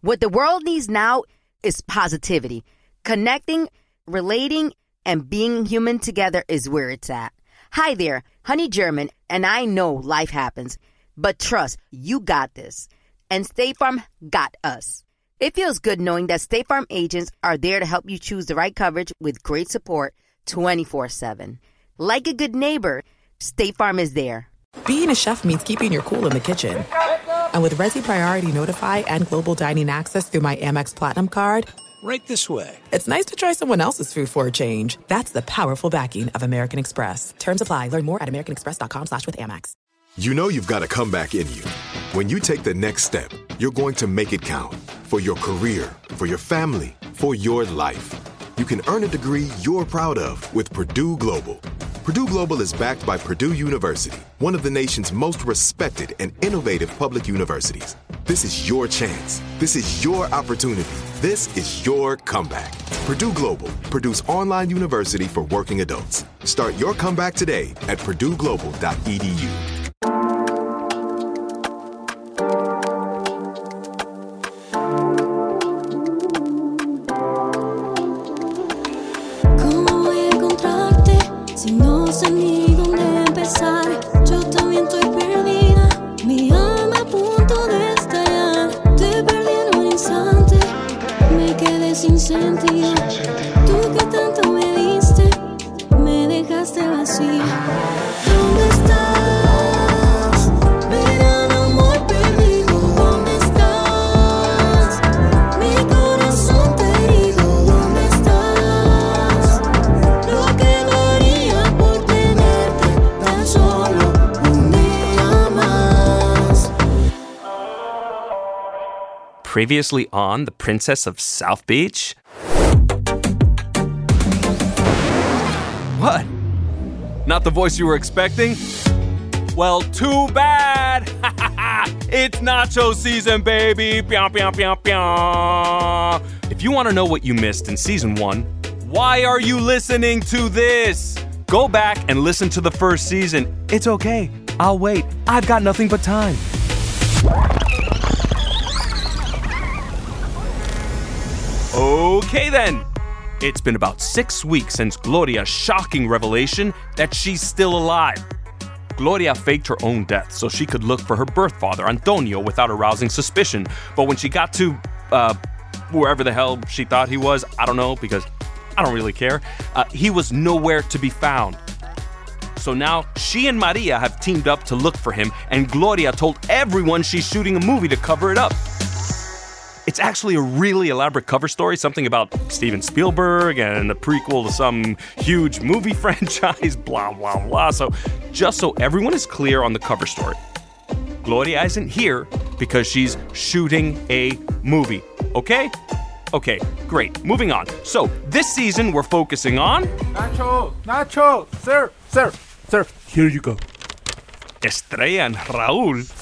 What the world needs now is positivity. Connecting, relating, and being human together is where it's at. Hi there, Honey German, and I know life happens, but trust, you got this. And State Farm got us. It feels good knowing that State Farm agents are there to help you choose the right coverage with great support 24 7. Like a good neighbor, State Farm is there. Being a chef means keeping your cool in the kitchen. And with Resy Priority Notify and Global Dining Access through my Amex Platinum card, Right this way. it's nice to try someone else's food for a change. That's the powerful backing of American Express. Terms apply. Learn more at americanexpress.com slash with Amex. You know you've got a comeback in you. When you take the next step, you're going to make it count for your career, for your family, for your life. You can earn a degree you're proud of with Purdue Global. Purdue Global is backed by Purdue University, one of the nation's most respected and innovative public universities. This is your chance. This is your opportunity. This is your comeback. Purdue Global, Purdue's online university for working adults. Start your comeback today at purdueglobal.edu. Previously on The Princess of South Beach? What? Not the voice you were expecting? Well, too bad! it's nacho season, baby! Pew, pew, pew, pew. If you want to know what you missed in season one, why are you listening to this? Go back and listen to the first season. It's okay. I'll wait. I've got nothing but time. Okay then. It's been about six weeks since Gloria's shocking revelation that she's still alive. Gloria faked her own death so she could look for her birth father, Antonio, without arousing suspicion. But when she got to, uh, wherever the hell she thought he was, I don't know because I don't really care, uh, he was nowhere to be found. So now she and Maria have teamed up to look for him, and Gloria told everyone she's shooting a movie to cover it up. It's actually a really elaborate cover story, something about Steven Spielberg and a prequel to some huge movie franchise, blah, blah, blah. So, just so everyone is clear on the cover story, Gloria isn't here because she's shooting a movie, okay? Okay, great. Moving on. So, this season we're focusing on Nacho, Nacho, sir, sir, sir. Here you go. Estrella and Raul.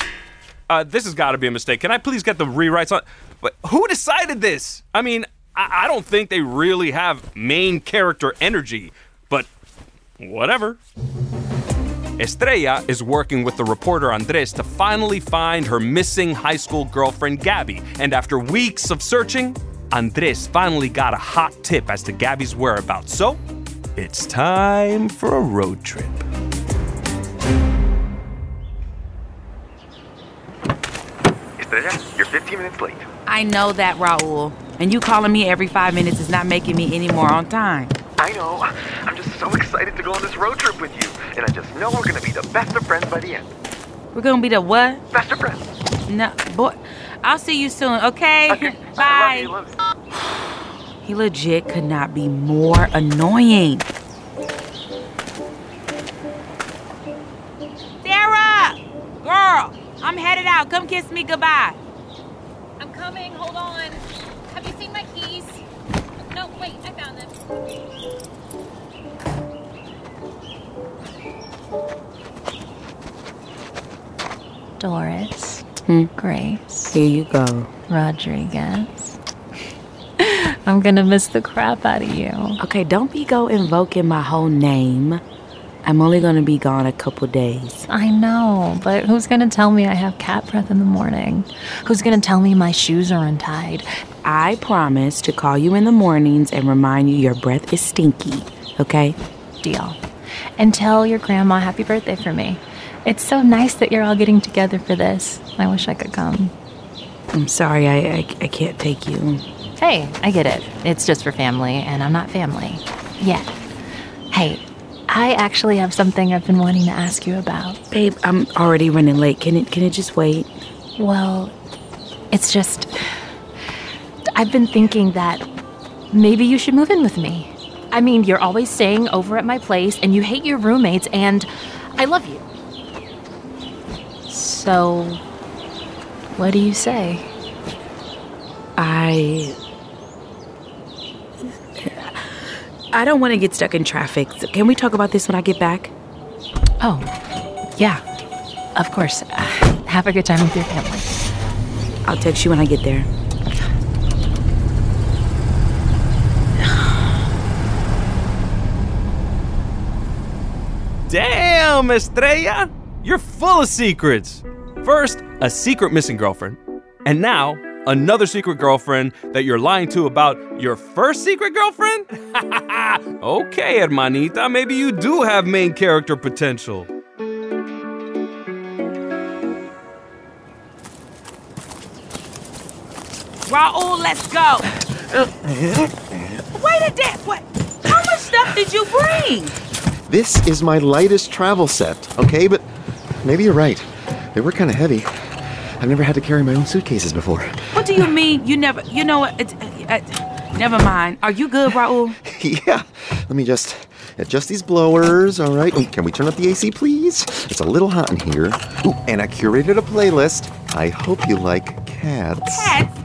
Uh, this has got to be a mistake. Can I please get the rewrites on? But who decided this? I mean, I, I don't think they really have main character energy, but whatever. Estrella is working with the reporter Andres to finally find her missing high school girlfriend Gabby, and after weeks of searching, Andres finally got a hot tip as to Gabby's whereabouts. So, it's time for a road trip. Estrella, you're 15 minutes late. I know that, Raul. And you calling me every five minutes is not making me any more on time. I know. I'm just so excited to go on this road trip with you. And I just know we're gonna be the best of friends by the end. We're gonna be the what? Best of friends. No, boy. I'll see you soon, okay? Okay. Bye. I love you, love you. He legit could not be more annoying. Sarah! Girl, I'm headed out. Come kiss me goodbye. Coming. Hold on. Have you seen my keys? No, wait. I found them. Doris, hmm. Grace, Here you go. Rodriguez. I'm gonna miss the crap out of you. Okay, don't be go invoking my whole name. I'm only gonna be gone a couple days. I know, but who's gonna tell me I have cat breath in the morning? Who's gonna tell me my shoes are untied? I promise to call you in the mornings and remind you your breath is stinky, okay? Deal. And tell your grandma happy birthday for me. It's so nice that you're all getting together for this. I wish I could come. I'm sorry, I, I, I can't take you. Hey, I get it. It's just for family, and I'm not family. Yet. Hey, I actually have something I've been wanting to ask you about. Babe, I'm already running late. Can it can it just wait? Well, it's just. I've been thinking that maybe you should move in with me. I mean, you're always staying over at my place, and you hate your roommates, and I love you. So, what do you say? I I don't want to get stuck in traffic. So can we talk about this when I get back? Oh, yeah, of course. Uh, have a good time with your family. I'll text you when I get there. Damn, Estrella! You're full of secrets. First, a secret missing girlfriend, and now another secret girlfriend that you're lying to about your first secret girlfriend? okay, hermanita, maybe you do have main character potential. Raul, let's go. Wait a minute. What? How much stuff did you bring? This is my lightest travel set, okay? But maybe you're right. They were kind of heavy. I've never had to carry my own suitcases before. What do you mean? You never? You know what? It's, uh, uh, never mind. Are you good, Raul? yeah. Let me just adjust these blowers, all right? Ooh, can we turn up the AC, please? It's a little hot in here. Ooh, and I curated a playlist. I hope you like cats. Cats?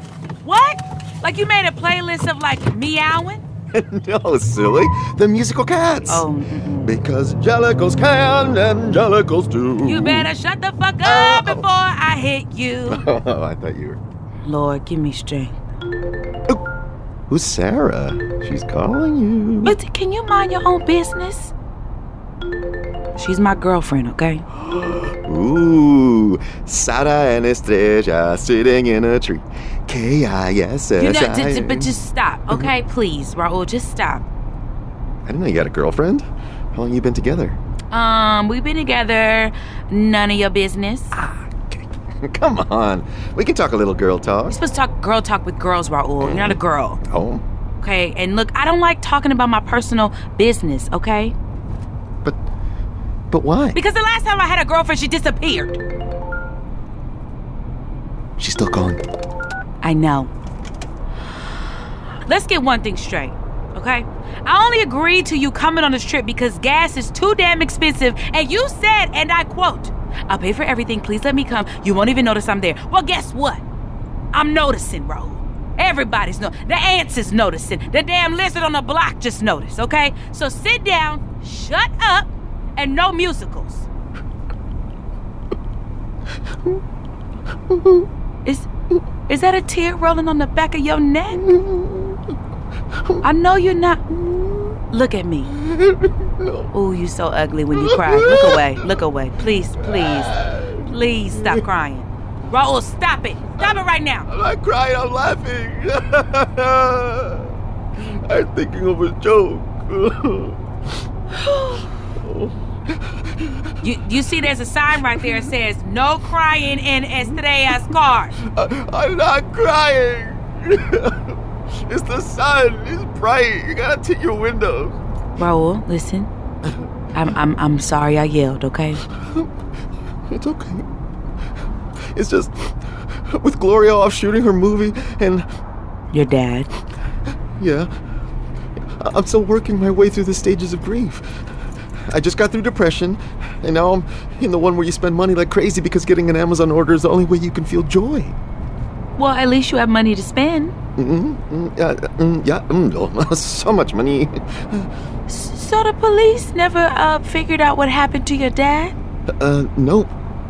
What? Like you made a playlist of like meowing? no, silly. The musical cats. Oh. Because jellicles can and jellicles do. You better shut the fuck up oh. before I hit you. Oh, I thought you were. Lord, give me strength. Oh, who's Sarah? She's calling you. But can you mind your own business? She's my girlfriend, okay? Ooh, Sara and Estrella sitting in a tree. K I S You know, S j- I. but just stop, mm-hmm. okay? Please, Raul, just stop. I didn't know you had a girlfriend. How long you been together? Um, we've been together. None of your business. Ah, Come on, we can talk a little girl talk. You're supposed to talk girl talk with girls, Raul. You're not a mm-hmm. girl. Oh, Okay, and look, I don't like talking about my personal business, okay? But why? Because the last time I had a girlfriend, she disappeared. She's still gone. I know. Let's get one thing straight, okay? I only agreed to you coming on this trip because gas is too damn expensive, and you said, and I quote, I'll pay for everything, please let me come. You won't even notice I'm there. Well, guess what? I'm noticing, Raul. Everybody's no the ants is noticing. The damn lizard on the block just noticed, okay? So sit down, shut up, and no musicals. Is is that a tear rolling on the back of your neck? I know you're not. Look at me. Oh, you so ugly when you cry. Look away. Look away. Please, please, please stop crying. Raul, stop it. Stop it right now. I'm not crying. I'm laughing. I'm thinking of a joke. Oh. You you see there's a sign right there that says no crying in Estrella's car. I'm not crying. it's the sun. It's bright. You gotta tint your windows. Raul, listen. I'm I'm I'm sorry I yelled, okay? It's okay. It's just with Gloria off shooting her movie and Your dad. yeah, I'm still working my way through the stages of grief. I just got through depression, and now I'm in the one where you spend money like crazy because getting an Amazon order is the only way you can feel joy. Well, at least you have money to spend. Mm-hmm. Mm, yeah, mm, yeah, mm, oh, so much money. So the police never uh, figured out what happened to your dad? Uh, no,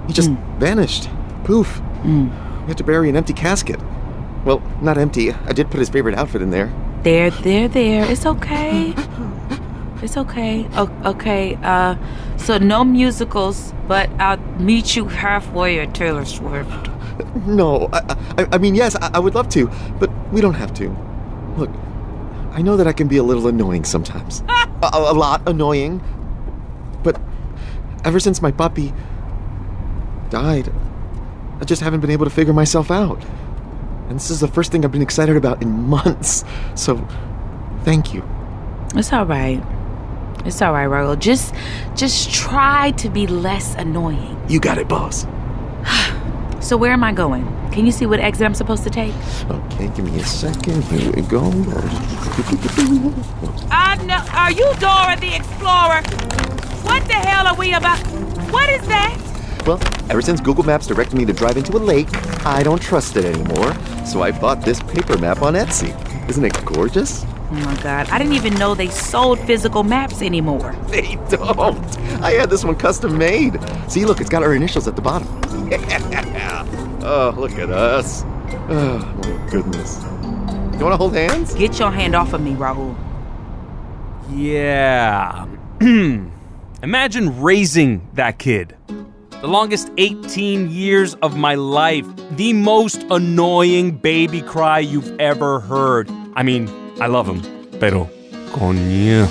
he just vanished. Poof. We had to bury an empty casket. Well, not empty. I did put his favorite outfit in there. There, there, there. It's okay. It's okay. O- okay. Uh, so no musicals, but I'll meet you halfway at Taylor Swift. No, I, I, I mean, yes, I, I would love to, but we don't have to. Look, I know that I can be a little annoying sometimes. a, a lot annoying. But ever since my puppy died, I just haven't been able to figure myself out. And this is the first thing I've been excited about in months. So, thank you. It's all right. It's all right, Raul. Just, just try to be less annoying. You got it, boss. So where am I going? Can you see what exit I'm supposed to take? Okay, give me a second. Here we go. Uh, no, are you Dora the Explorer? What the hell are we about? What is that? Well, ever since Google Maps directed me to drive into a lake, I don't trust it anymore. So I bought this paper map on Etsy. Isn't it gorgeous? Oh my god, I didn't even know they sold physical maps anymore. They don't. I had this one custom made. See, look, it's got our initials at the bottom. Yeah. Oh, look at us. Oh, my goodness. You want to hold hands? Get your hand off of me, Raul. Yeah. Imagine raising that kid. The longest 18 years of my life. The most annoying baby cry you've ever heard. I mean, I love him, pero coño.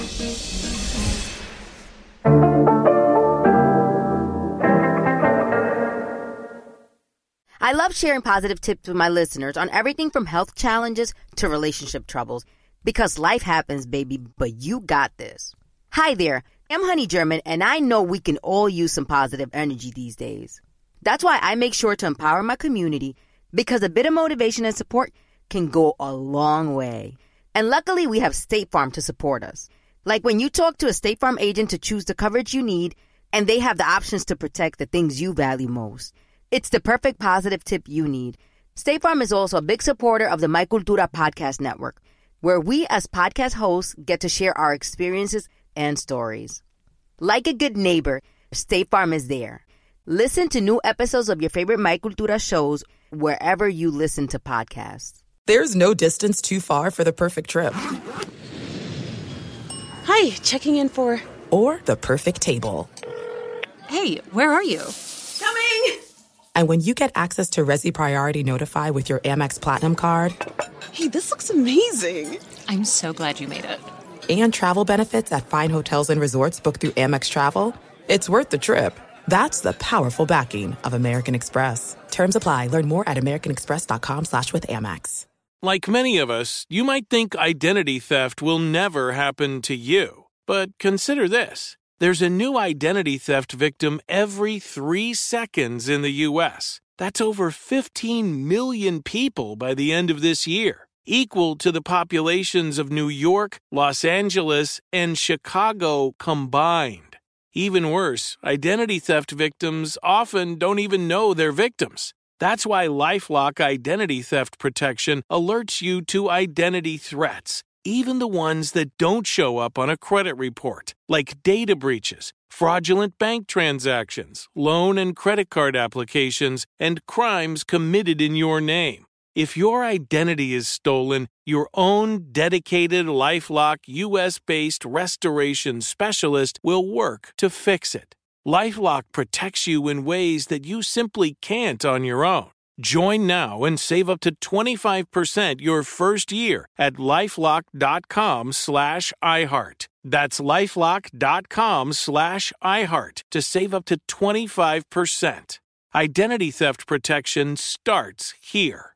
I love sharing positive tips with my listeners on everything from health challenges to relationship troubles because life happens, baby, but you got this. Hi there, I'm Honey German, and I know we can all use some positive energy these days. That's why I make sure to empower my community because a bit of motivation and support can go a long way. And luckily, we have State Farm to support us. Like when you talk to a State Farm agent to choose the coverage you need, and they have the options to protect the things you value most. It's the perfect positive tip you need. State Farm is also a big supporter of the My Cultura podcast network, where we as podcast hosts get to share our experiences and stories. Like a good neighbor, State Farm is there. Listen to new episodes of your favorite My Cultura shows wherever you listen to podcasts. There's no distance too far for the perfect trip. Hi, checking in for. Or the perfect table. Hey, where are you? Coming! And when you get access to Resy Priority Notify with your Amex Platinum card. Hey, this looks amazing! I'm so glad you made it. And travel benefits at fine hotels and resorts booked through Amex Travel. It's worth the trip. That's the powerful backing of American Express. Terms apply. Learn more at americanexpress.com slash with Amex. Like many of us, you might think identity theft will never happen to you. But consider this. There's a new identity theft victim every three seconds in the U.S. That's over 15 million people by the end of this year, equal to the populations of New York, Los Angeles, and Chicago combined. Even worse, identity theft victims often don't even know they're victims. That's why Lifelock Identity Theft Protection alerts you to identity threats, even the ones that don't show up on a credit report, like data breaches, fraudulent bank transactions, loan and credit card applications, and crimes committed in your name. If your identity is stolen, your own dedicated Lifelock US based restoration specialist will work to fix it. Lifelock protects you in ways that you simply can't on your own. Join now and save up to 25% your first year at lifelock.com slash iHeart. That's lifelock.com slash iHeart to save up to 25%. Identity theft protection starts here.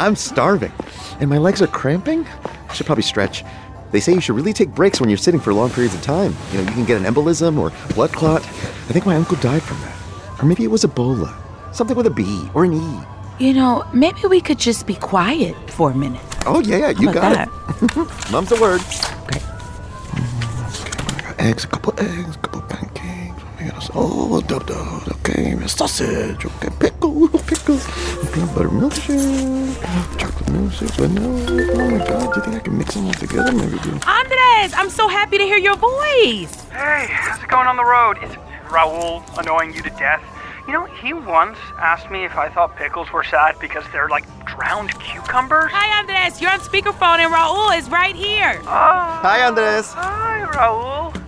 I'm starving. And my legs are cramping? I should probably stretch. They say you should really take breaks when you're sitting for long periods of time. You know, you can get an embolism or blood clot. I think my uncle died from that. Or maybe it was Ebola. Something with a B or an E. You know, maybe we could just be quiet for a minute. Oh, yeah, yeah, you got about it. Mum's the word. Okay. Mm, eggs, a couple eggs, a. Oh, dub dub. Okay, sausage. Okay, pickle, pickle. Peanut butter milkshake. Chocolate milkshake. Vanilla. Oh my god, do you think I can mix them all together? Maybe do. Andres, I'm so happy to hear your voice. Hey, how's it going on the road? Is Raul annoying you to death? You know, he once asked me if I thought pickles were sad because they're like drowned cucumbers. Hi, Andres. You're on speakerphone, and Raul is right here. Oh. Hi, Andres. Hi, Raul.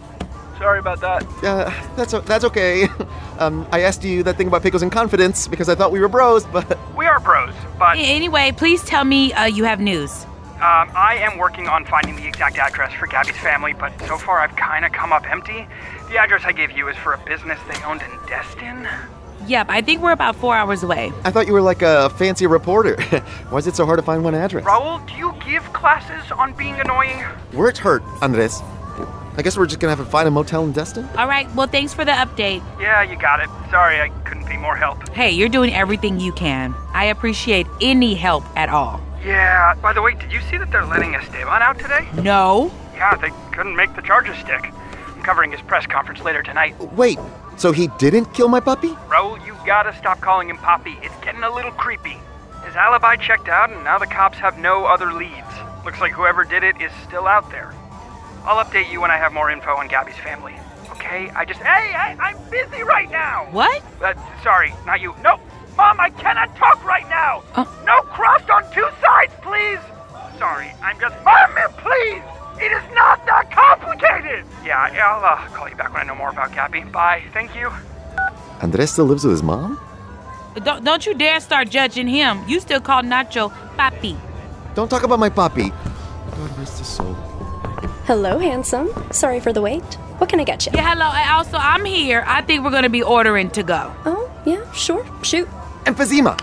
Sorry about that. Yeah, that's that's okay. Um, I asked you that thing about pickles in confidence because I thought we were bros, but We are bros. but Anyway, please tell me uh, you have news. um, I am working on finding the exact address for Gabby's family, but so far I've kind of come up empty. The address I gave you is for a business they owned in Destin. Yep, I think we're about four hours away. I thought you were like a fancy reporter. Why is it so hard to find one address? Raul, do you give classes on being annoying? Words hurt, Andres. I guess we're just gonna have to find a motel in Destin. All right, well, thanks for the update. Yeah, you got it. Sorry, I couldn't be more help. Hey, you're doing everything you can. I appreciate any help at all. Yeah, by the way, did you see that they're letting Esteban out today? No? Yeah, they couldn't make the charges stick. I'm covering his press conference later tonight. Wait, so he didn't kill my puppy? Raul, you gotta stop calling him Poppy. It's getting a little creepy. His alibi checked out, and now the cops have no other leads. Looks like whoever did it is still out there. I'll update you when I have more info on Gabby's family. Okay? I just. Hey, hey, I'm busy right now! What? Uh, sorry, not you. No! Mom, I cannot talk right now! No crossed on two sides, please! Sorry, I'm just. Mom, please! It is not that complicated! Yeah, I'll uh, call you back when I know more about Gabby. Bye. Thank you. Andres still lives with his mom? Don't, don't you dare start judging him. You still call Nacho Papi. Don't talk about my puppy. God rest his soul. Hello, handsome. Sorry for the wait. What can I get you? Yeah, hello. Uh, also, I'm here. I think we're going to be ordering to go. Oh, yeah, sure. Shoot. Emphysema.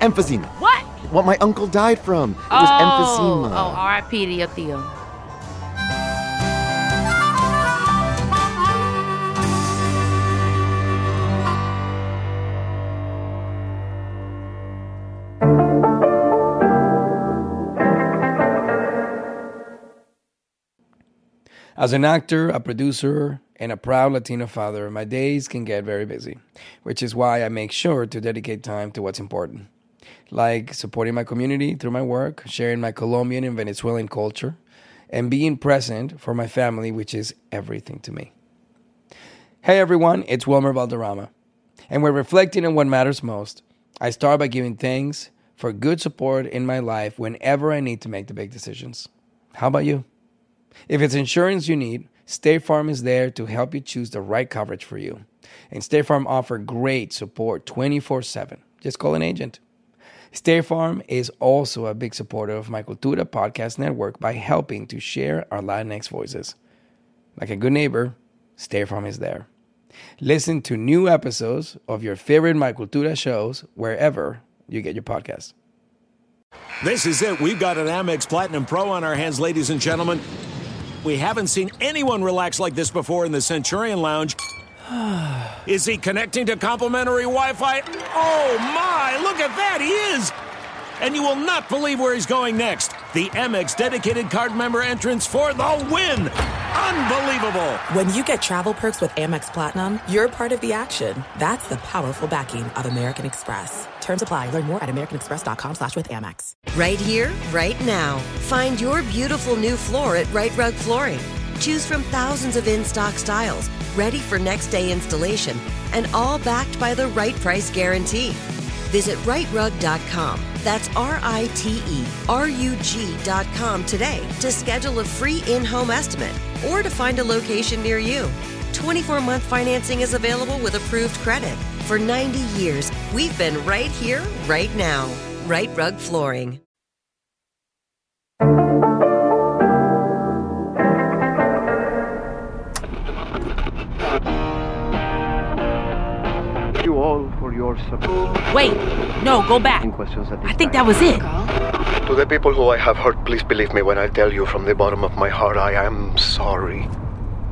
Emphysema. What? What my uncle died from. It was oh, emphysema. oh, R.I.P. to your tío. As an actor, a producer, and a proud Latino father, my days can get very busy, which is why I make sure to dedicate time to what's important, like supporting my community through my work, sharing my Colombian and Venezuelan culture, and being present for my family, which is everything to me. Hey everyone, it's Wilmer Valderrama, and we're reflecting on what matters most. I start by giving thanks for good support in my life whenever I need to make the big decisions. How about you? If it's insurance you need, State Farm is there to help you choose the right coverage for you. And State Farm offer great support 24/7. Just call an agent. State Farm is also a big supporter of my Cultura podcast network by helping to share our Latinx voices. Like a good neighbor, State Farm is there. Listen to new episodes of your favorite My Cultura shows wherever you get your podcasts. This is it. We've got an Amex Platinum Pro on our hands, ladies and gentlemen. We haven't seen anyone relax like this before in the Centurion Lounge. Is he connecting to complimentary Wi Fi? Oh my, look at that, he is! And you will not believe where he's going next. The Amex dedicated card member entrance for the win! Unbelievable! When you get travel perks with Amex Platinum, you're part of the action. That's the powerful backing of American Express. Terms apply. Learn more at americanexpress.com slash with Amex. Right here, right now. Find your beautiful new floor at Rite Rug Flooring. Choose from thousands of in stock styles, ready for next day installation, and all backed by the right price guarantee. Visit riterug.com. That's R I T E R U G.com today to schedule a free in home estimate or to find a location near you. 24 month financing is available with approved credit. For 90 years, we've been right here, right now. Rite Rug Flooring. All for. Wait, no, go back. Questions at I think that was it. To the people who I have hurt, please believe me when I tell you from the bottom of my heart, I am sorry.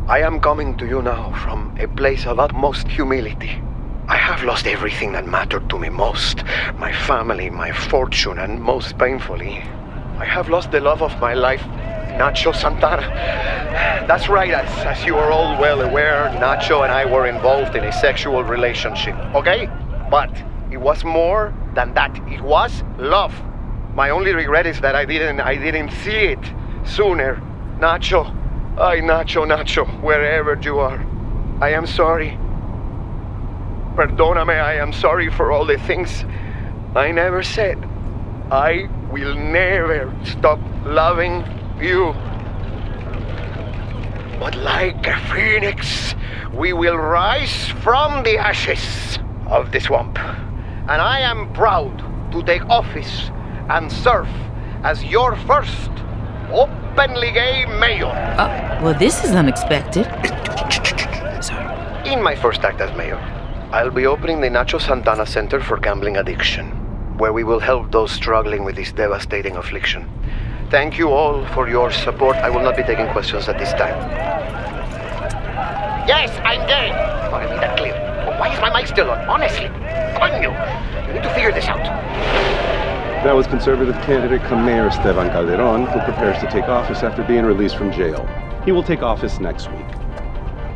I am coming to you now from a place of utmost humility. I have lost everything that mattered to me most my family, my fortune, and most painfully, I have lost the love of my life, Nacho Santana. That's right, as, as you are all well aware, Nacho and I were involved in a sexual relationship, okay? But it was more than that. It was love. My only regret is that I didn't I didn't see it sooner. Nacho, ay Nacho, Nacho, wherever you are. I am sorry. Perdóname, I am sorry for all the things I never said. I will never stop loving you. But like a phoenix, we will rise from the ashes of the swamp. And I am proud to take office and serve as your first openly gay mayor. Uh, well, this is unexpected. In my first act as mayor, I'll be opening the Nacho Santana Center for Gambling Addiction, where we will help those struggling with this devastating affliction. Thank you all for your support. I will not be taking questions at this time. Yes, I'm gay. I made that clear. But why is my mic still on? Honestly. Coño. You need to figure this out. That was conservative candidate come mayor Esteban Calderon, who prepares to take office after being released from jail. He will take office next week.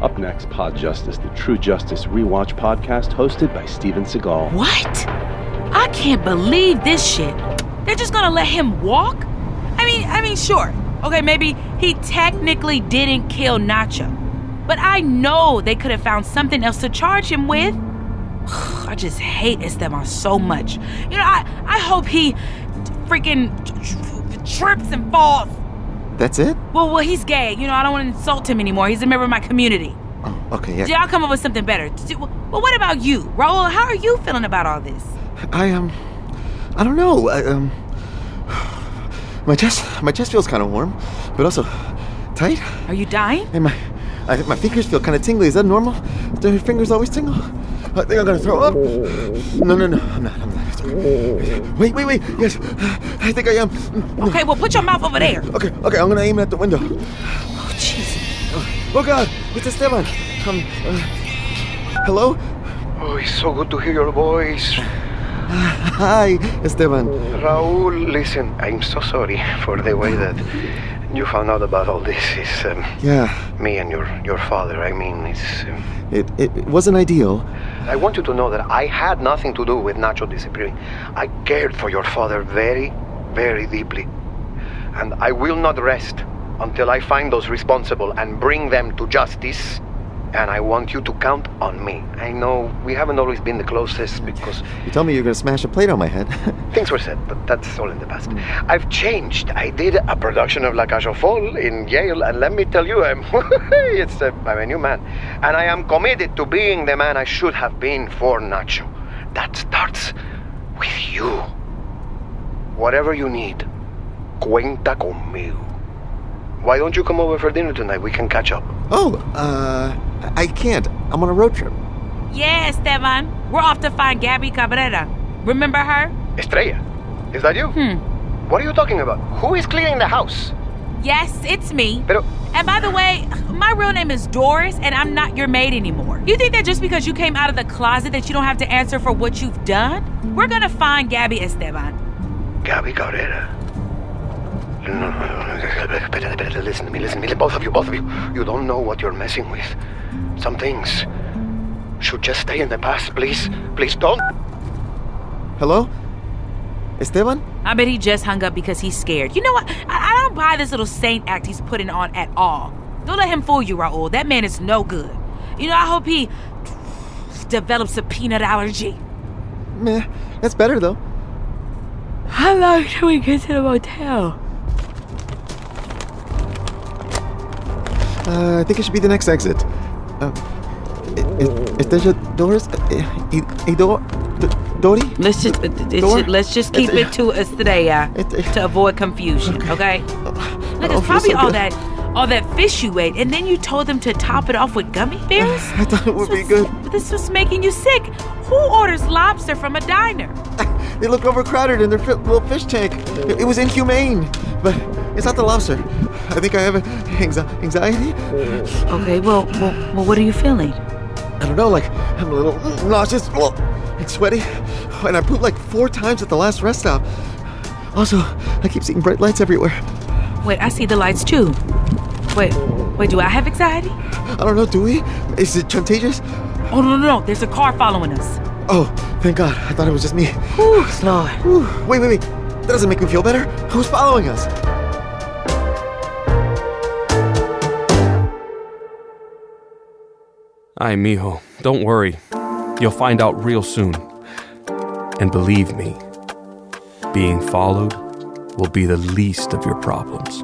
Up next, Pod Justice, the True Justice Rewatch podcast hosted by Steven Seagal. What? I can't believe this shit. They're just gonna let him walk? I mean, I mean, sure. Okay, maybe he technically didn't kill Nacho. But I know they could have found something else to charge him with. I just hate Esteban so much. You know, I, I hope he freaking trips and falls. That's it? Well, well, he's gay. You know, I don't want to insult him anymore. He's a member of my community. Okay, yeah. I'll come up with something better. Well, what about you, Raul? How are you feeling about all this? I um, I don't know. I, um, my chest, my chest feels kind of warm, but also tight. Are you dying? And my, I, my fingers feel kind of tingly. Is that normal? Do your fingers always tingle? I think I'm gonna throw up. No, no, no, I'm not. I'm not. It's okay. Wait, wait, wait. Yes, I think I am. Okay, well, put your mouth over there. Okay, okay. I'm gonna aim it at the window. Oh, jeez. Oh God, it's Esteban. Um, uh, hello. Oh, it's so good to hear your voice. Hi, Esteban. Raul, listen, I'm so sorry for the way that you found out about all this. It's um, Yeah, me and your your father. I mean, it's. Um, it, it it wasn't ideal. I want you to know that I had nothing to do with Nacho disappearing. I cared for your father very, very deeply. And I will not rest until I find those responsible and bring them to justice. And I want you to count on me. I know we haven't always been the closest because You told me you were gonna smash a plate on my head. things were said, but that's all in the past. I've changed. I did a production of La Cage aux Folles in Yale, and let me tell you, I'm, it's a, I'm a new man. And I am committed to being the man I should have been for Nacho. That starts with you. Whatever you need, cuenta conmigo. Why don't you come over for dinner tonight? We can catch up. oh, uh, I can't. I'm on a road trip. Yeah, Esteban. We're off to find Gabby Cabrera. Remember her? Estrella, is that you? Hmm. What are you talking about? Who is cleaning the house? Yes, it's me. Pero And by the way, my real name is Doris, and I'm not your maid anymore. You think that just because you came out of the closet that you don't have to answer for what you've done? We're gonna find Gabby Esteban. Gabby Cabrera. No, no, no, no. Espérate, espérate. Listen to me, listen to me. Both of you, both of you. You don't know what you're messing with. Some things should just stay in the past, please. Please don't. Hello, Esteban. I bet he just hung up because he's scared. You know what? I, I don't buy this little saint act he's putting on at all. Don't let him fool you, Raul. That man is no good. You know, I hope he develops a peanut allergy. Meh, that's better though. How long do we get to the motel? Uh, I think it should be the next exit. Uh, i- i- is there a Doris? Uh, i- i- Do- D- Dori? Let's just uh, Dor- let's just keep it to Estrella to avoid confusion, okay? Look, it's probably all that all that fish you ate, and then you told them to top it off with gummy bears. I thought it would be good. But this was making you sick. Who orders lobster from a diner? They look overcrowded in their little fish tank. It was inhumane, but it's not the lobster. I think I have anxi- anxiety. Okay, well, well, well, what are you feeling? I don't know, like I'm a little nauseous well, and sweaty, and I pooped like four times at the last rest stop. Also, I keep seeing bright lights everywhere. Wait, I see the lights too. Wait, wait, do I have anxiety? I don't know, do we? Is it contagious? Oh, no, no, no. There's a car following us. Oh, thank God. I thought it was just me. Whew, Lord. Whew. Wait, wait, wait. That doesn't make me feel better. Who's following us? Ay, mijo, don't worry. You'll find out real soon. And believe me, being followed will be the least of your problems.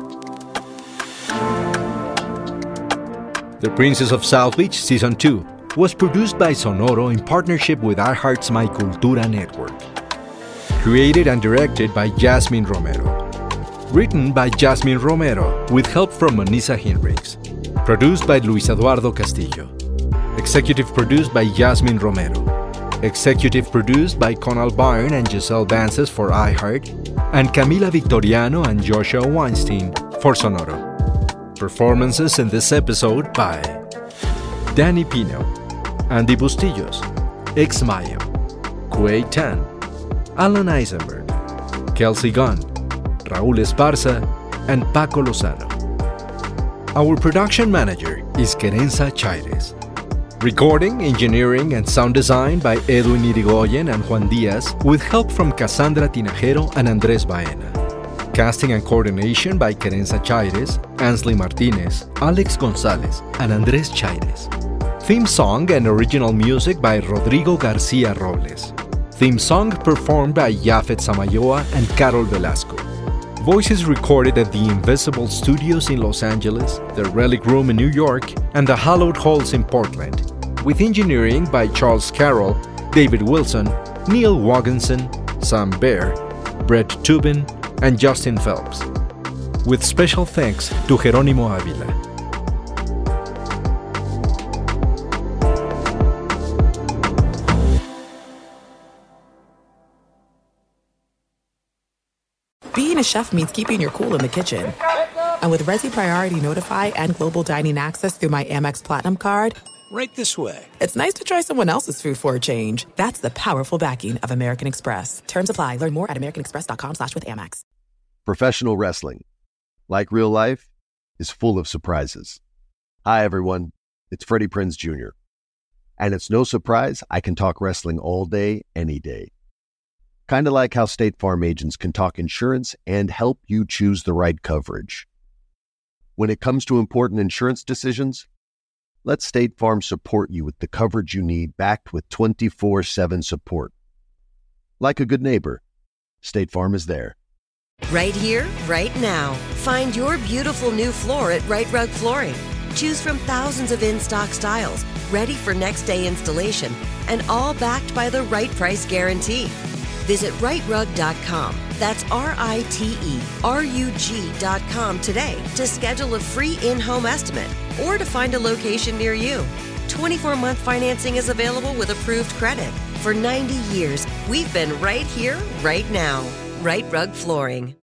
The Princess of South Beach Season 2 was produced by Sonoro in partnership with iHeart's My Cultura network. Created and directed by Jasmine Romero. Written by Jasmine Romero with help from Manisa Hinrichs. Produced by Luis Eduardo Castillo. Executive produced by Jasmine Romero. Executive produced by Conal Byrne and Giselle Vances for iHeart, and Camila Victoriano and Joshua Weinstein for Sonoro. Performances in this episode by Danny Pino, Andy Bustillos, X Mayo, Kuei Tan, Alan Eisenberg, Kelsey Gunn, Raúl Esparza, and Paco Lozano. Our production manager is Querenza Chaires. Recording, engineering, and sound design by Edwin Irigoyen and Juan Diaz with help from Cassandra Tinajero and Andres Baena. Casting and coordination by Querenza Chaires, Ansley Martinez, Alex Gonzalez, and Andres Chaires. Theme song and original music by Rodrigo Garcia Robles. Theme song performed by Yafet Samayoa and Carol Velasco. Voices recorded at the Invisible Studios in Los Angeles, the Relic Room in New York, and the Hallowed Halls in Portland, with engineering by Charles Carroll, David Wilson, Neil Wogginson, Sam Baer, Brett Tubin, and Justin Phelps. With special thanks to Jerónimo Avila. Chef means keeping your cool in the kitchen. And with Resy Priority Notify and Global Dining Access through my Amex Platinum card, Right this way. it's nice to try someone else's food for a change. That's the powerful backing of American Express. Terms apply. Learn more at americanexpress.com slash with Amex. Professional wrestling, like real life, is full of surprises. Hi, everyone. It's Freddie Prinze Jr. And it's no surprise I can talk wrestling all day, any day. Kind of like how State Farm agents can talk insurance and help you choose the right coverage. When it comes to important insurance decisions, let State Farm support you with the coverage you need backed with 24 7 support. Like a good neighbor, State Farm is there. Right here, right now. Find your beautiful new floor at Rite Rug Flooring. Choose from thousands of in stock styles, ready for next day installation, and all backed by the right price guarantee. Visit riterug.com. That's R I T E R U G.com today to schedule a free in home estimate or to find a location near you. 24 month financing is available with approved credit. For 90 years, we've been right here, right now. Rite Rug Flooring.